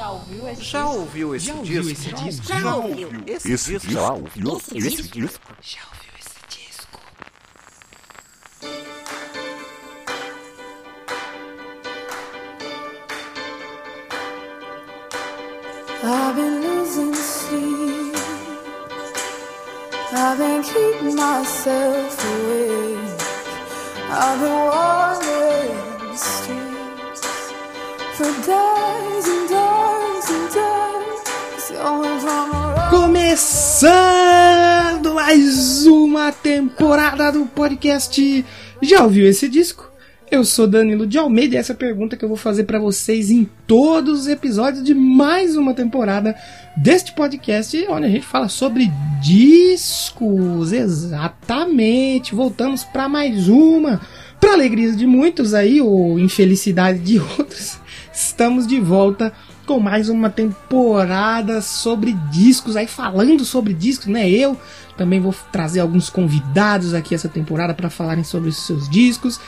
Já ouviu esse Já disco? ouviu esse Já disco? ouviu esse disco? Já ouviu esse Esse disco? já ouviu esse disco? Já ouviu esse disco? I've been losing sleep. I've been keeping myself awake. I've been wandering the streets for days Começando mais uma temporada do podcast. Já ouviu esse disco? Eu sou Danilo de Almeida e essa é pergunta que eu vou fazer pra vocês em todos os episódios de mais uma temporada deste podcast, onde a gente fala sobre discos. Exatamente. Voltamos pra mais uma. Pra alegria de muitos aí, ou infelicidade de outros, estamos de volta com mais uma temporada sobre discos, aí falando sobre discos, né? Eu também vou trazer alguns convidados aqui essa temporada para falarem sobre os seus discos.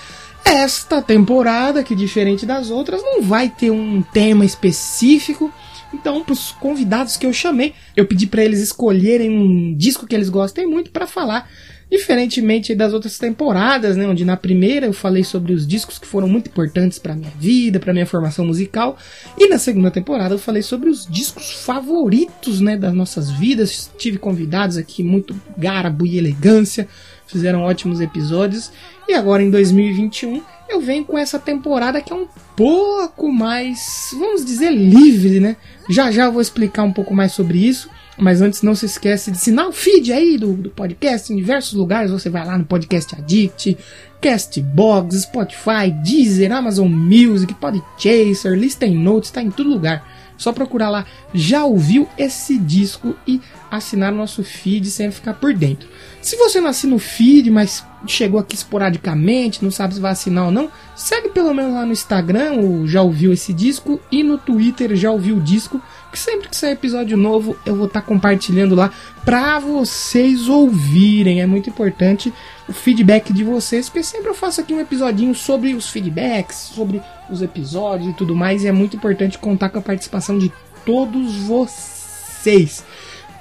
Esta temporada, que diferente das outras, não vai ter um tema específico. Então, para os convidados que eu chamei, eu pedi para eles escolherem um disco que eles gostem muito para falar. Diferentemente das outras temporadas, né, onde na primeira eu falei sobre os discos que foram muito importantes para minha vida, para minha formação musical, e na segunda temporada eu falei sobre os discos favoritos, né, das nossas vidas. Tive convidados aqui muito garbo e elegância, fizeram ótimos episódios. E agora em 2021 eu venho com essa temporada que é um pouco mais, vamos dizer, livre, né? Já já eu vou explicar um pouco mais sobre isso. Mas antes não se esquece de assinar o feed aí do, do podcast em diversos lugares. Você vai lá no Podcast Addict, Castbox, Spotify, Deezer, Amazon Music, Podchaser, Listen Notes, tá em todo lugar. Só procurar lá, já ouviu esse disco e assinar o nosso feed sem ficar por dentro. Se você não assina o feed, mas chegou aqui esporadicamente, não sabe se vai assinar ou não, segue pelo menos lá no Instagram, o já ouviu esse disco, e no Twitter já ouviu o disco, que sempre que sair episódio novo eu vou estar compartilhando lá pra vocês ouvirem. É muito importante o feedback de vocês, porque sempre eu faço aqui um episodinho sobre os feedbacks, sobre os episódios e tudo mais, e é muito importante contar com a participação de todos vocês.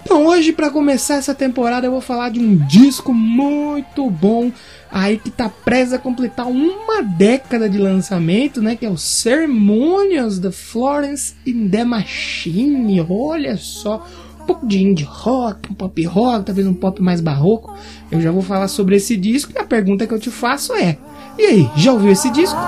Então hoje para começar essa temporada eu vou falar de um disco muito bom aí que tá prestes a completar uma década de lançamento, né, que é o Ceremonials da Florence in the Machine. Olha só, um pouco de indie rock, um pop rock, talvez um pop mais barroco. Eu já vou falar sobre esse disco e a pergunta que eu te faço é: e aí, já ouviu esse disco?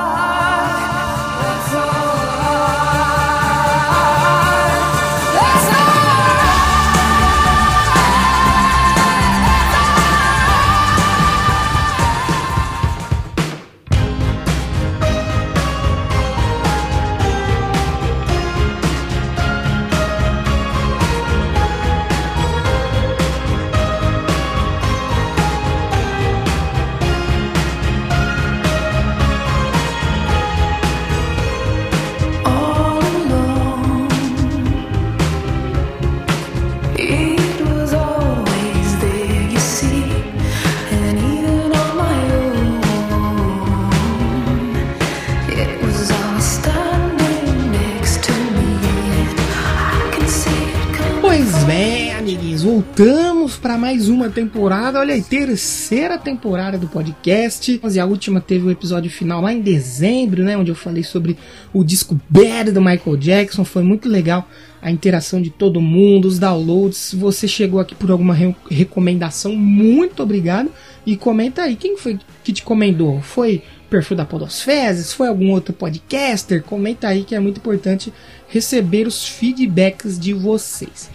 Voltamos para mais uma temporada. Olha aí, terceira temporada do podcast. E a última teve o episódio final lá em dezembro, né? Onde eu falei sobre o disco Bad do Michael Jackson. Foi muito legal a interação de todo mundo, os downloads. Se você chegou aqui por alguma re- recomendação, muito obrigado. E comenta aí, quem foi que te comendou? Foi perfil da Podosfezes? Foi algum outro podcaster? Comenta aí que é muito importante receber os feedbacks de vocês.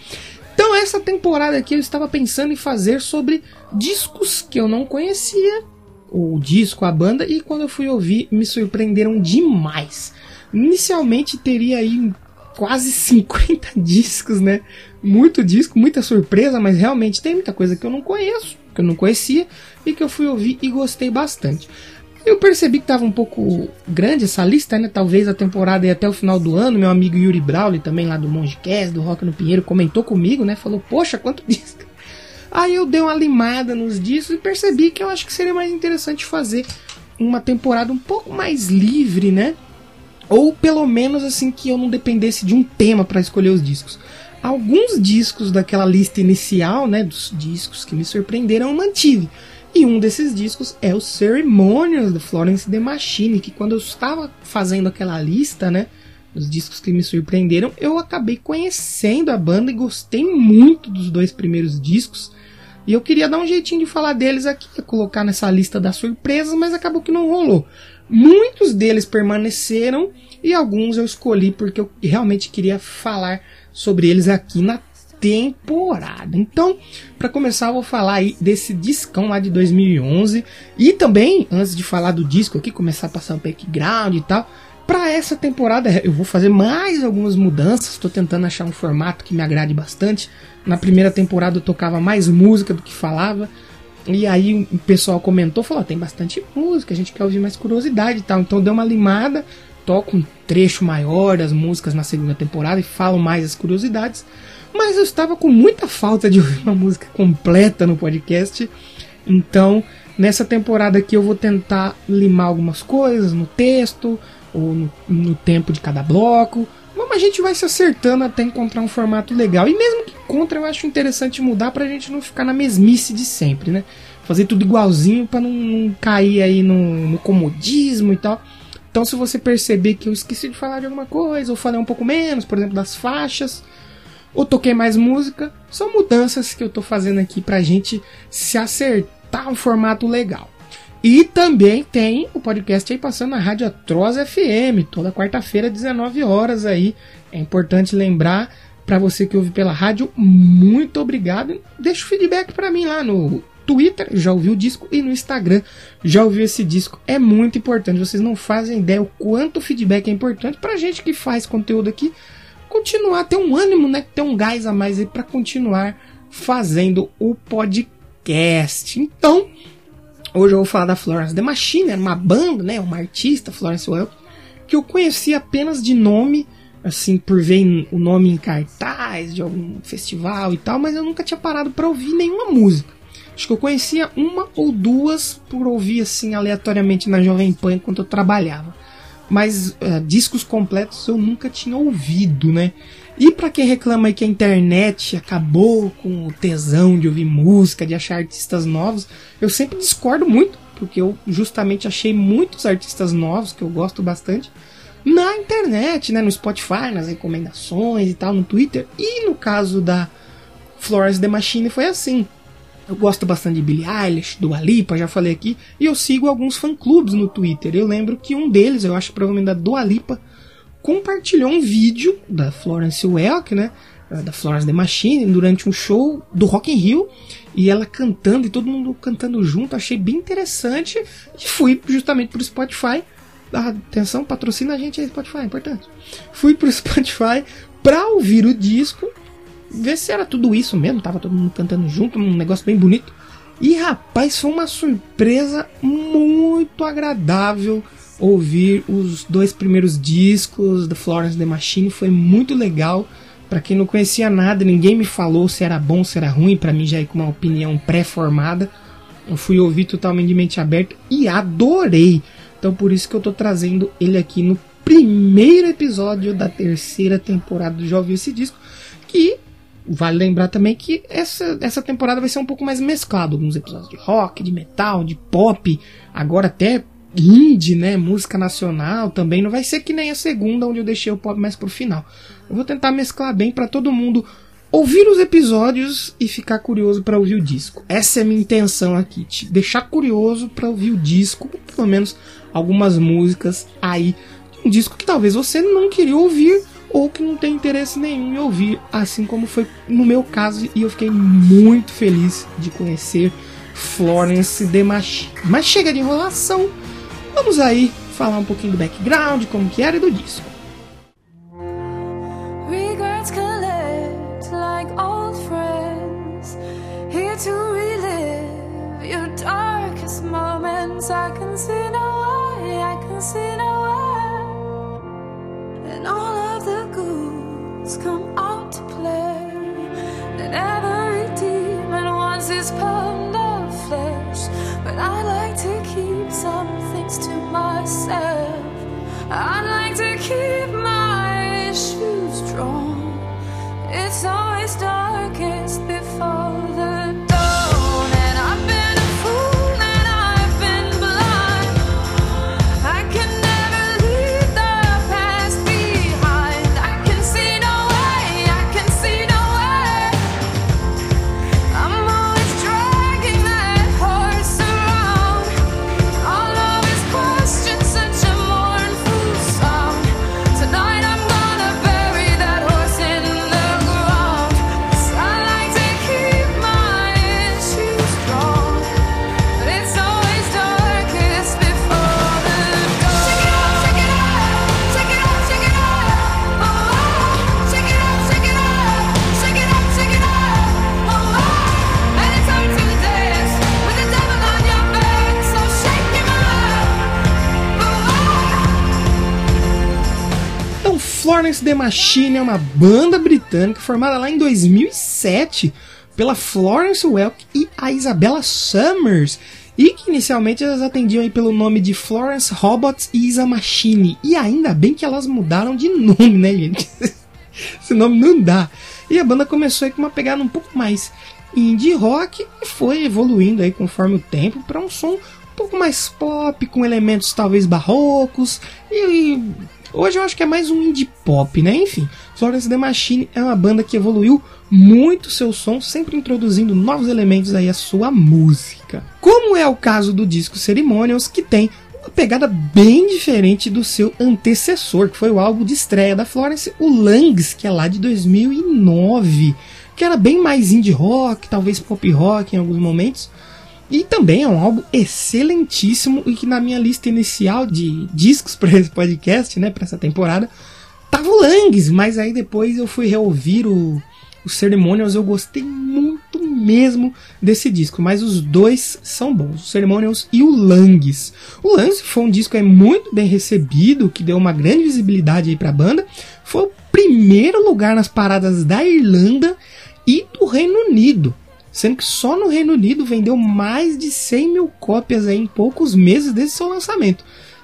Então, essa temporada aqui eu estava pensando em fazer sobre discos que eu não conhecia, o disco, a banda, e quando eu fui ouvir me surpreenderam demais. Inicialmente teria aí quase 50 discos, né? Muito disco, muita surpresa, mas realmente tem muita coisa que eu não conheço, que eu não conhecia e que eu fui ouvir e gostei bastante. Eu percebi que estava um pouco grande essa lista, né? Talvez a temporada ia até o final do ano. Meu amigo Yuri Brawley, também lá do Mongecast, do Rock no Pinheiro, comentou comigo, né? Falou, poxa, quanto disco. Aí eu dei uma limada nos discos e percebi que eu acho que seria mais interessante fazer uma temporada um pouco mais livre, né? Ou pelo menos assim que eu não dependesse de um tema para escolher os discos. Alguns discos daquela lista inicial, né, dos discos que me surpreenderam, eu mantive. E um desses discos é o Ceremonials do Florence The Machine, que quando eu estava fazendo aquela lista, né, dos discos que me surpreenderam, eu acabei conhecendo a banda e gostei muito dos dois primeiros discos. E eu queria dar um jeitinho de falar deles aqui, colocar nessa lista das surpresas, mas acabou que não rolou. Muitos deles permaneceram e alguns eu escolhi porque eu realmente queria falar sobre eles aqui na temporada. Então, para começar, eu vou falar aí desse discão lá de 2011 e também, antes de falar do disco aqui, começar a passar o background e tal, para essa temporada eu vou fazer mais algumas mudanças, estou tentando achar um formato que me agrade bastante. Na primeira temporada eu tocava mais música do que falava. E aí o pessoal comentou, falou, tem bastante música, a gente quer ouvir mais curiosidade e tal. Então deu uma limada, toco um trecho maior das músicas na segunda temporada e falo mais as curiosidades. Mas eu estava com muita falta de ouvir uma música completa no podcast. Então, nessa temporada aqui eu vou tentar limar algumas coisas no texto ou no, no tempo de cada bloco. Mas a gente vai se acertando até encontrar um formato legal. E mesmo que contra, eu acho interessante mudar pra gente não ficar na mesmice de sempre, né? Fazer tudo igualzinho para não, não, cair aí no, no comodismo e tal. Então, se você perceber que eu esqueci de falar de alguma coisa, ou falei um pouco menos, por exemplo, das faixas, ou toquei mais música, são mudanças que eu tô fazendo aqui pra gente se acertar um formato legal. E também tem o podcast aí passando na Rádio Atroz FM, toda quarta-feira, 19 horas aí. É importante lembrar para você que ouve pela rádio, muito obrigado. Deixa o feedback para mim lá no Twitter, já ouviu o disco, e no Instagram, já ouviu esse disco. É muito importante, vocês não fazem ideia o quanto o feedback é importante pra gente que faz conteúdo aqui continuar, ter um ânimo, né, ter um gás a mais aí para continuar fazendo o podcast. Então, Hoje eu vou falar da Florence The Machine, uma banda, né, uma artista, Florence Welk, que eu conhecia apenas de nome, assim, por ver o nome em cartaz de algum festival e tal, mas eu nunca tinha parado para ouvir nenhuma música. Acho que eu conhecia uma ou duas por ouvir assim aleatoriamente na Jovem Pan enquanto eu trabalhava. Mas uh, discos completos eu nunca tinha ouvido, né? E para quem reclama aí que a internet acabou com o tesão de ouvir música, de achar artistas novos, eu sempre discordo muito, porque eu justamente achei muitos artistas novos que eu gosto bastante na internet, né, no Spotify, nas recomendações e tal, no Twitter. E no caso da Florence The Machine foi assim. Eu gosto bastante de Billie Eilish, do Alipa, já falei aqui, e eu sigo alguns fã-clubes no Twitter. Eu lembro que um deles, eu acho provavelmente da Dua Lipa, compartilhou um vídeo da Florence Welk, né? Da Florence The Machine, durante um show do Rock in Rio. E ela cantando e todo mundo cantando junto. Achei bem interessante. E fui justamente pro Spotify. Ah, atenção, patrocina a gente aí, Spotify, é importante. Fui pro Spotify pra ouvir o disco. Ver se era tudo isso mesmo. Tava todo mundo cantando junto, um negócio bem bonito. E rapaz, foi uma surpresa muito agradável ouvir os dois primeiros discos da Florence The Machine foi muito legal. Para quem não conhecia nada, ninguém me falou se era bom, se era ruim, para mim já é com uma opinião pré-formada. Eu fui ouvir totalmente de mente aberta e adorei. Então por isso que eu tô trazendo ele aqui no primeiro episódio da terceira temporada do Ouviu Esse Disco, que vale lembrar também que essa, essa temporada vai ser um pouco mais mesclado, alguns episódios de rock, de metal, de pop, agora até indie, né, música nacional também, não vai ser que nem a segunda onde eu deixei o pop mais pro final. Eu vou tentar mesclar bem para todo mundo ouvir os episódios e ficar curioso para ouvir o disco. Essa é a minha intenção aqui, te deixar curioso para ouvir o disco, pelo menos algumas músicas aí um disco que talvez você não queria ouvir ou que não tem interesse nenhum em ouvir, assim como foi no meu caso e eu fiquei muito feliz de conhecer Florence The Machine. Mas chega de enrolação. Vamos aí falar um pouquinho do background, como que era e do disco. The Machine é uma banda britânica formada lá em 2007 pela Florence Welk e a Isabella Summers. E que inicialmente elas atendiam aí pelo nome de Florence Robots e Isa Machine. E ainda bem que elas mudaram de nome, né, gente? Esse nome não dá. E a banda começou aí com uma pegada um pouco mais indie rock e foi evoluindo aí conforme o tempo para um som um pouco mais pop, com elementos talvez barrocos. E hoje eu acho que é mais um indie pop, né? Enfim, Florence The Machine é uma banda que evoluiu muito seu som, sempre introduzindo novos elementos aí à sua música. Como é o caso do disco Ceremonials, que tem uma pegada bem diferente do seu antecessor, que foi o álbum de estreia da Florence, o Langs, que é lá de 2009, que era bem mais indie rock, talvez pop rock em alguns momentos. E também é um álbum excelentíssimo e que na minha lista inicial de discos para esse podcast, né, para essa temporada, tava o Langs, mas aí depois eu fui reouvir o, o Ceremonials, eu gostei muito mesmo desse disco, mas os dois são bons, o Ceremonials e o Langs. O Langs foi um disco é muito bem recebido, que deu uma grande visibilidade aí para a banda, foi o primeiro lugar nas paradas da Irlanda e do Reino Unido. Sendo que só no Reino Unido vendeu mais de 100 mil cópias aí em poucos meses desde seu lançamento.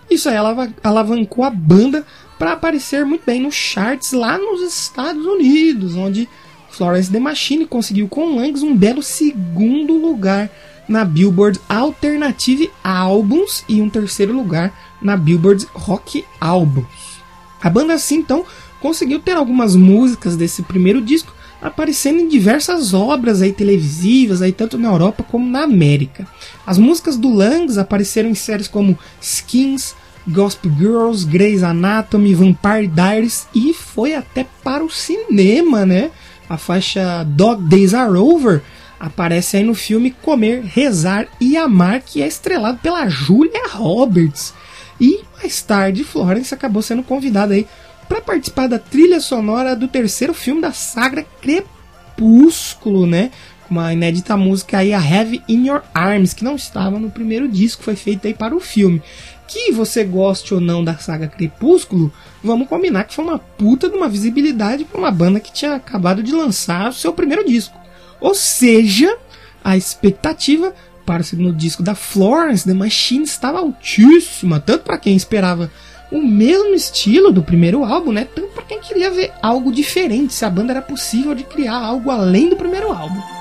Isso aí alava- alavancou a banda para aparecer muito bem nos charts lá nos Estados Unidos, onde Florence The Machine conseguiu com Langs um belo segundo lugar na Billboard Alternative Albums e um terceiro lugar na Billboard Rock Albums. A banda assim então conseguiu ter algumas músicas desse primeiro disco aparecendo em diversas obras aí televisivas, aí tanto na Europa como na América. As músicas do Langs apareceram em séries como Skins, Gospel Girls, Grey's Anatomy, Vampire Diaries e foi até para o cinema, né? A faixa Dog Days Are Over aparece aí no filme Comer, Rezar e Amar, que é estrelado pela Julia Roberts. E mais tarde, Florence acabou sendo convidada aí para participar da trilha sonora do terceiro filme da saga Crepúsculo, né? Com uma inédita música aí, a Heavy in Your Arms, que não estava no primeiro disco, foi feita aí para o filme. Que você goste ou não da saga Crepúsculo, vamos combinar que foi uma puta de uma visibilidade para uma banda que tinha acabado de lançar o seu primeiro disco. Ou seja, a expectativa para o segundo disco da Florence The Machine estava altíssima, tanto para quem esperava o mesmo estilo do primeiro álbum, né? Tanto para quem queria ver algo diferente, se a banda era possível de criar algo além do primeiro álbum.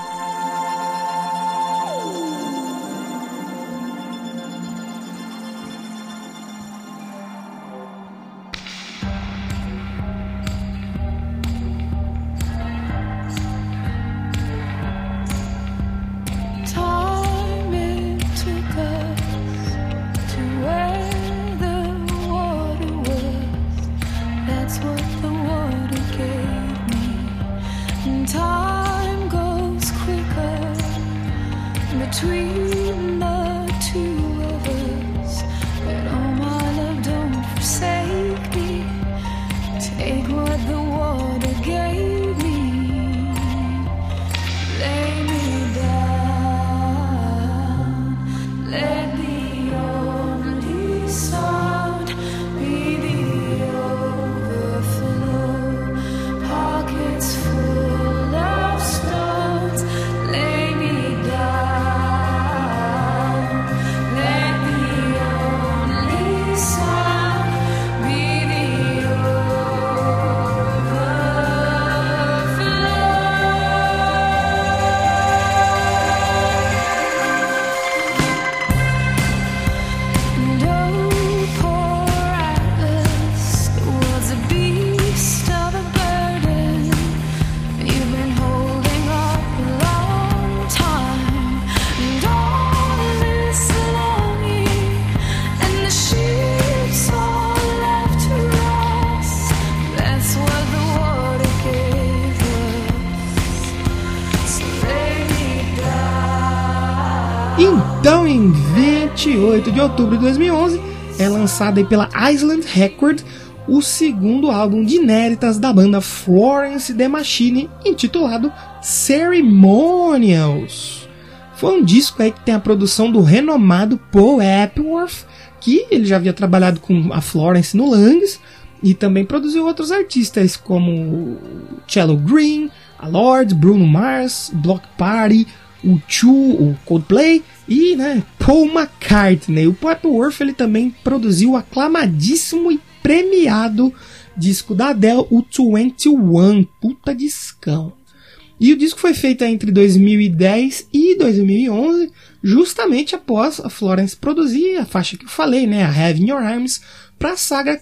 Outubro de 2011, é lançado pela Island Record o segundo álbum de inéditas da banda Florence The Machine, intitulado Ceremonials. Foi um disco aí que tem a produção do renomado Paul Epworth, que ele já havia trabalhado com a Florence no Langs e também produziu outros artistas como Cello Green, a Lord, Bruno Mars, Block Party, o Chu, o Coldplay e né, Paul McCartney. O Paul Epworth ele também produziu o aclamadíssimo e premiado disco da Adele, o 21, puta discão. E o disco foi feito entre 2010 e 2011, justamente após a Florence produzir a faixa que eu falei, né, a Have in Your Arms, para a saga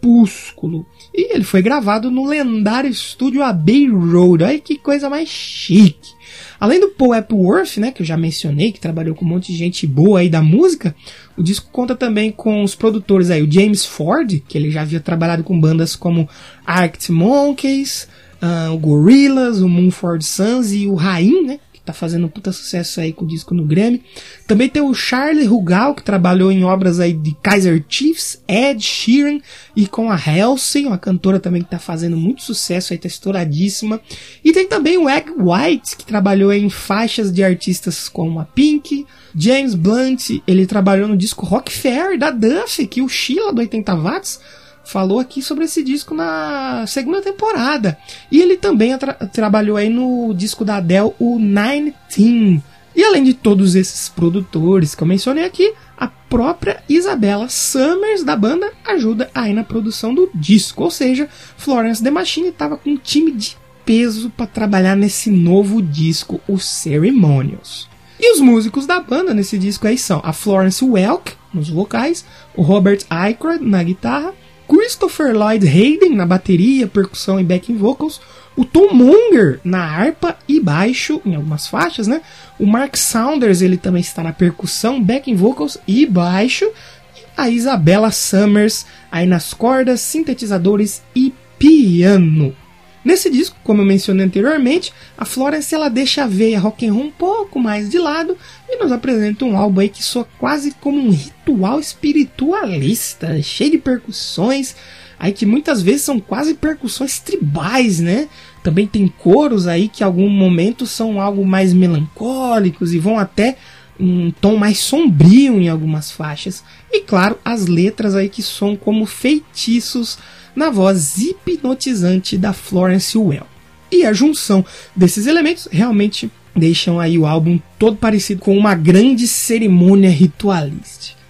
Crepúsculo. E ele foi gravado no lendário estúdio Abbey Road. Olha que coisa mais chique. Além do Paul Epworth, né, que eu já mencionei, que trabalhou com um monte de gente boa aí da música, o disco conta também com os produtores aí, o James Ford, que ele já havia trabalhado com bandas como Arctic Monkeys, uh, o Gorillaz, o Moonford Suns e o Rain, né? Tá fazendo um puta sucesso aí com o disco no Grammy. Também tem o Charlie Rugal, que trabalhou em obras aí de Kaiser Chiefs, Ed Sheeran e com a Halsey, uma cantora também que tá fazendo muito sucesso aí, tá estouradíssima. E tem também o Egg White, que trabalhou em faixas de artistas como a Pink, James Blunt, ele trabalhou no disco Rock Fair da Duff, que o Sheila do 80 Watts falou aqui sobre esse disco na segunda temporada. E ele também tra trabalhou aí no disco da Adele, o Nine Teen. E além de todos esses produtores que eu mencionei aqui, a própria Isabella Summers da banda ajuda aí na produção do disco. Ou seja, Florence The Machine estava com um time de peso para trabalhar nesse novo disco, o Ceremonials. E os músicos da banda nesse disco aí são a Florence Welk nos vocais, o Robert Aykroyd na guitarra, Christopher Lloyd Hayden na bateria, percussão e backing vocals, o Tom Munger na harpa e baixo em algumas faixas, né? O Mark Saunders ele também está na percussão, backing vocals e baixo, e a Isabella Summers aí nas cordas, sintetizadores e piano. Nesse disco, como eu mencionei anteriormente, a Florence ela deixa a veia rock and roll um pouco mais de lado e nos apresenta um álbum aí que soa quase como um ritual espiritualista, cheio de percussões, aí que muitas vezes são quase percussões tribais, né? Também tem coros aí que em algum momento são algo mais melancólicos e vão até um tom mais sombrio em algumas faixas. E claro, as letras aí que são como feitiços na voz hipnotizante da Florence Well. E a junção desses elementos realmente deixam aí o álbum todo parecido com uma grande cerimônia ritualística.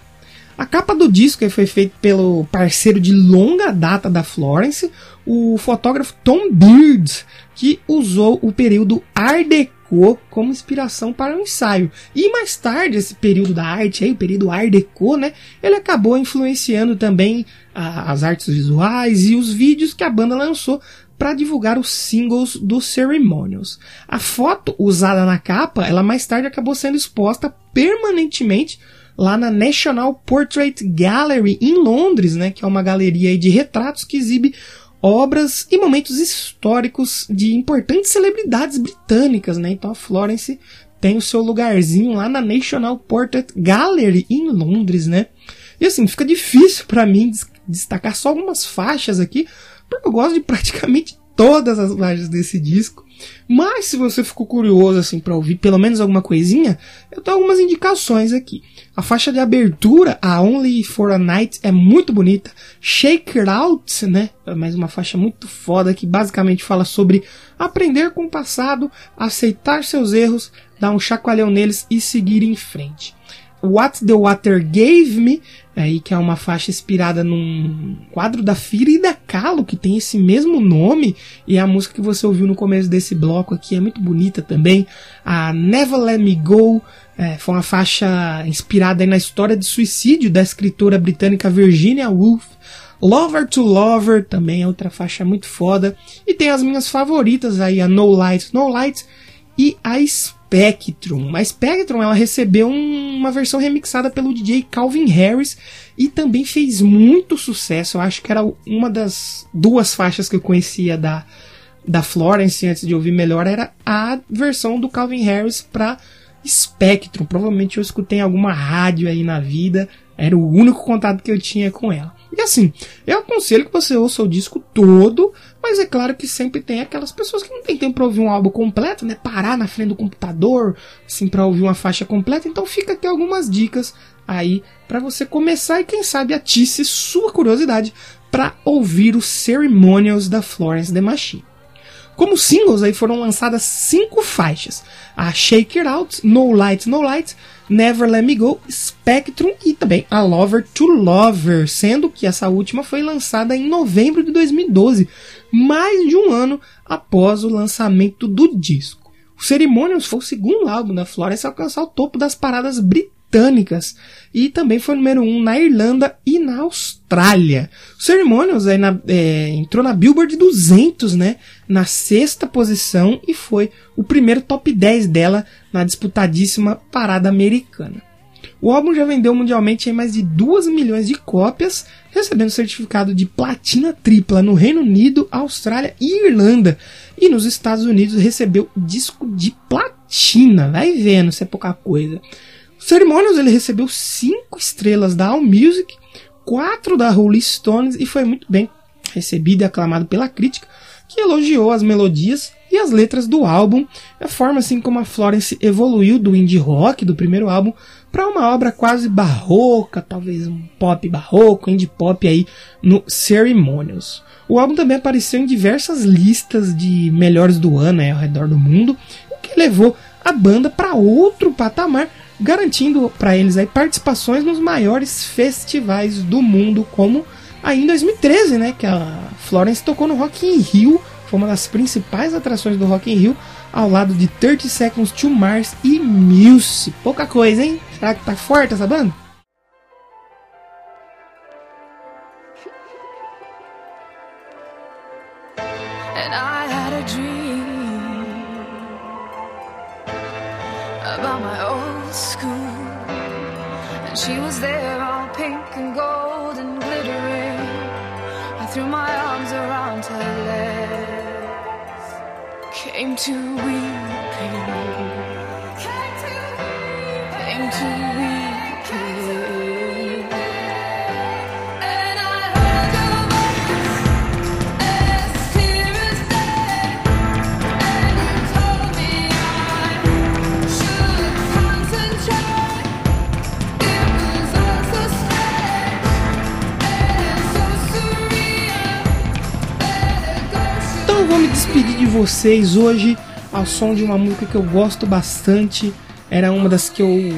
A capa do disco foi feita pelo parceiro de longa data da Florence, o fotógrafo Tom Beard, que usou o período Art Deco como inspiração para o ensaio. E mais tarde, esse período da arte, aí, o período Art Deco, né, ele acabou influenciando também a, as artes visuais e os vídeos que a banda lançou para divulgar os singles dos Ceremonials. A foto usada na capa, ela mais tarde acabou sendo exposta permanentemente lá na National Portrait Gallery em Londres, né, que é uma galeria de retratos que exibe obras e momentos históricos de importantes celebridades britânicas, né? Então a Florence tem o seu lugarzinho lá na National Portrait Gallery em Londres, né? E assim, fica difícil para mim destacar só algumas faixas aqui, porque eu gosto de praticamente todas as faixas desse disco. Mas se você ficou curioso assim para ouvir pelo menos alguma coisinha, eu tenho algumas indicações aqui. A faixa de abertura, a Only for a Night, é muito bonita. Shake It Out, né? É mais uma faixa muito foda que basicamente fala sobre aprender com o passado, aceitar seus erros, dar um chacoalhão neles e seguir em frente. What the Water Gave Me, aí que é uma faixa inspirada num quadro da Frida Kahlo, que tem esse mesmo nome, e a música que você ouviu no começo desse bloco aqui é muito bonita também. A Never Let Me Go é, foi uma faixa inspirada na história de suicídio da escritora britânica Virginia Woolf. Lover to Lover também é outra faixa muito foda. E tem as minhas favoritas aí, a No Light, No Light e a Spectrum. A Spectrum ela recebeu um, uma versão remixada pelo DJ Calvin Harris e também fez muito sucesso. Eu acho que era uma das duas faixas que eu conhecia da, da Florence antes de ouvir melhor. Era a versão do Calvin Harris para Spectrum. Provavelmente eu escutei em alguma rádio aí na vida, era o único contato que eu tinha com ela. E assim, eu aconselho que você ouça o disco todo, mas é claro que sempre tem aquelas pessoas que não tem tempo para ouvir um álbum completo, né? Parar na frente do computador, assim, para ouvir uma faixa completa. Então fica aqui algumas dicas aí para você começar e quem sabe atice sua curiosidade para ouvir os Ceremonials da Florence The Machine. Como singles aí foram lançadas cinco faixas: a Shake It Out, No Light, No Light, Never Let Me Go, Spectrum e também a Lover to Lover, sendo que essa última foi lançada em novembro de 2012, mais de um ano após o lançamento do disco. O Ceremonials foi o segundo álbum da Florence a alcançar o topo das paradas britânicas britânicas e também foi número 1 um na Irlanda e na Austrália. O Ceremonials é, na, é, entrou na Billboard 200, né, na sexta posição e foi o primeiro top 10 dela na disputadíssima parada americana. O álbum já vendeu mundialmente mais de 2 milhões de cópias, recebendo certificado de platina tripla no Reino Unido, Austrália e Irlanda. E nos Estados Unidos recebeu disco de platina. Vai vendo se é pouca coisa. Ceremonials ele recebeu cinco estrelas da AllMusic, quatro da Rolling Stones e foi muito bem recebido e aclamado pela crítica, que elogiou as melodias e as letras do álbum, a forma assim como a Florence evoluiu do indie rock do primeiro álbum para uma obra quase barroca, talvez um pop barroco, indie pop aí no Ceremonials. O álbum também apareceu em diversas listas de melhores do ano ao redor do mundo, o que levou a banda para outro patamar garantindo para eles aí participações nos maiores festivais do mundo, como aí em 2013, né, que a Florence tocou no Rock in Rio, foi uma das principais atrações do Rock in Rio, ao lado de 30 Seconds to Mars e Muse. Pouca coisa, hein? Será que tá forte essa banda? Eu vou me despedir de vocês hoje ao som de uma música que eu gosto bastante. Era uma das que eu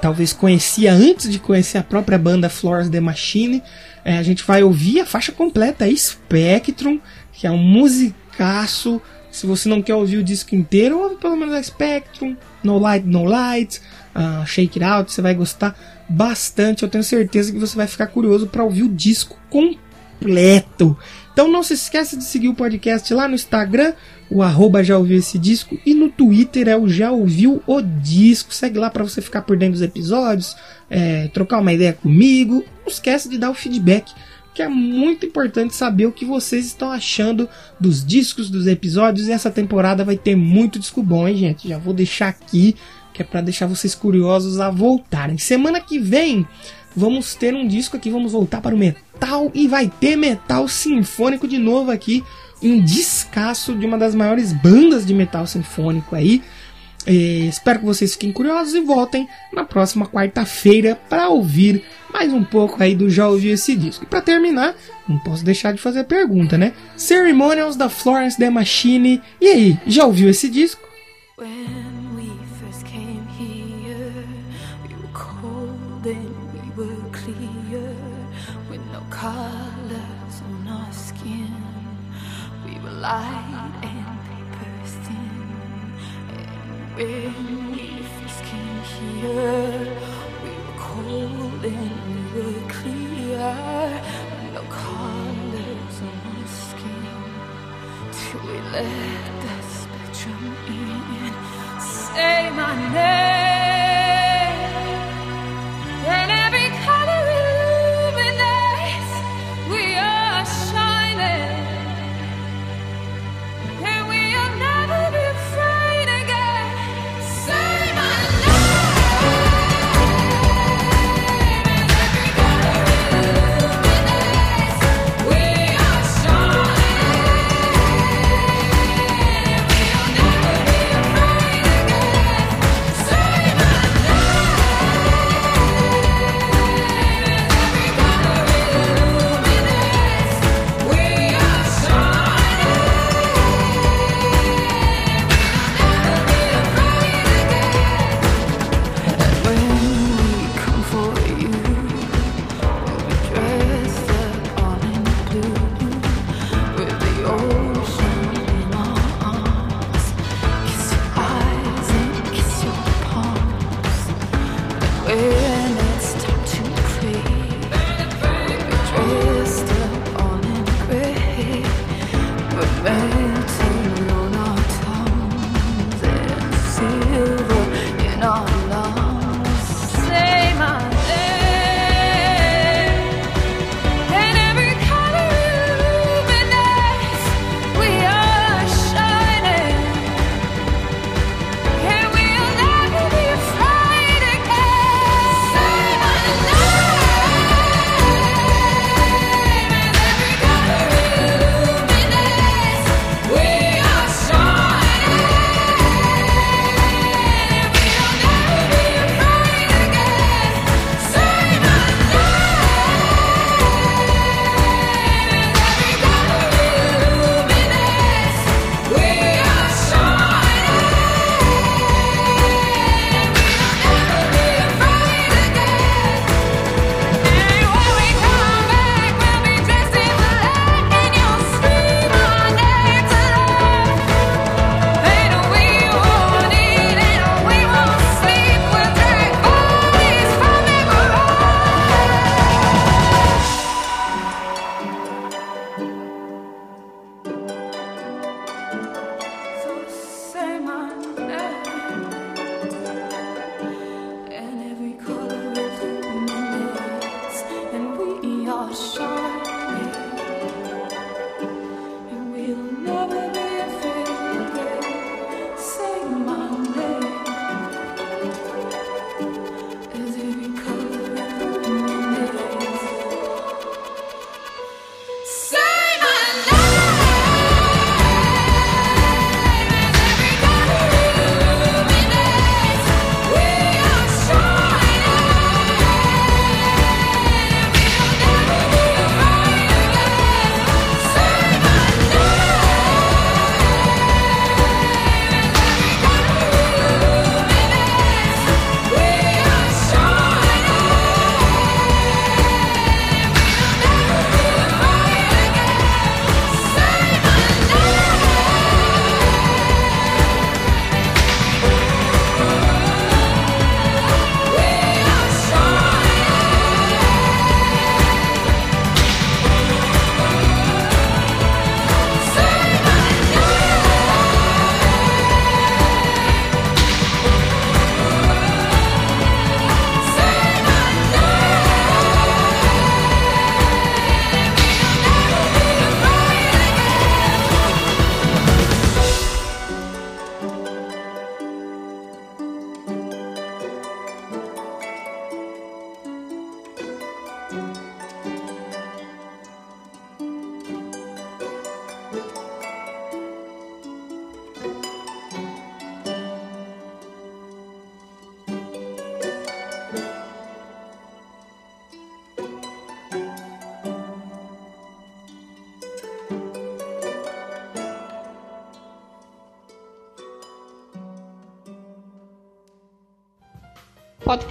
talvez conhecia antes de conhecer a própria banda Florence The Machine. É, a gente vai ouvir a faixa completa Spectrum, que é um musicaço. Se você não quer ouvir o disco inteiro, ouve pelo menos a Spectrum, No Light, No Light, ah, Shake It Out, você vai gostar bastante. Eu tenho certeza que você vai ficar curioso para ouvir o disco completo. Então não se esqueça de seguir o podcast lá no Instagram, o arroba já ouviu esse disco, e no Twitter é o já ouviu o disco. Segue lá para você ficar por dentro dos episódios, é, trocar uma ideia comigo. Não esquece de dar o feedback, que é muito importante saber o que vocês estão achando dos discos, dos episódios. E essa temporada vai ter muito disco bom, hein, gente? Já vou deixar aqui, que é para deixar vocês curiosos a voltarem. Semana que vem vamos ter um disco aqui, vamos voltar para o metal e vai ter metal sinfônico de novo aqui, um descasso de uma das maiores bandas de metal sinfônico aí. Eh, espero que vocês fiquem curiosos e voltem na próxima quarta-feira para ouvir mais um pouco aí do Já Ouvi Esse Disco. E para terminar, não posso deixar de fazer a pergunta, né? Ceremonials da Florence The Machine. E aí, já ouviu esse disco? When light and paper thin. And when we first came here, we were cold and we were clear, no colors on our skin till we let the spectrum in. Say my name,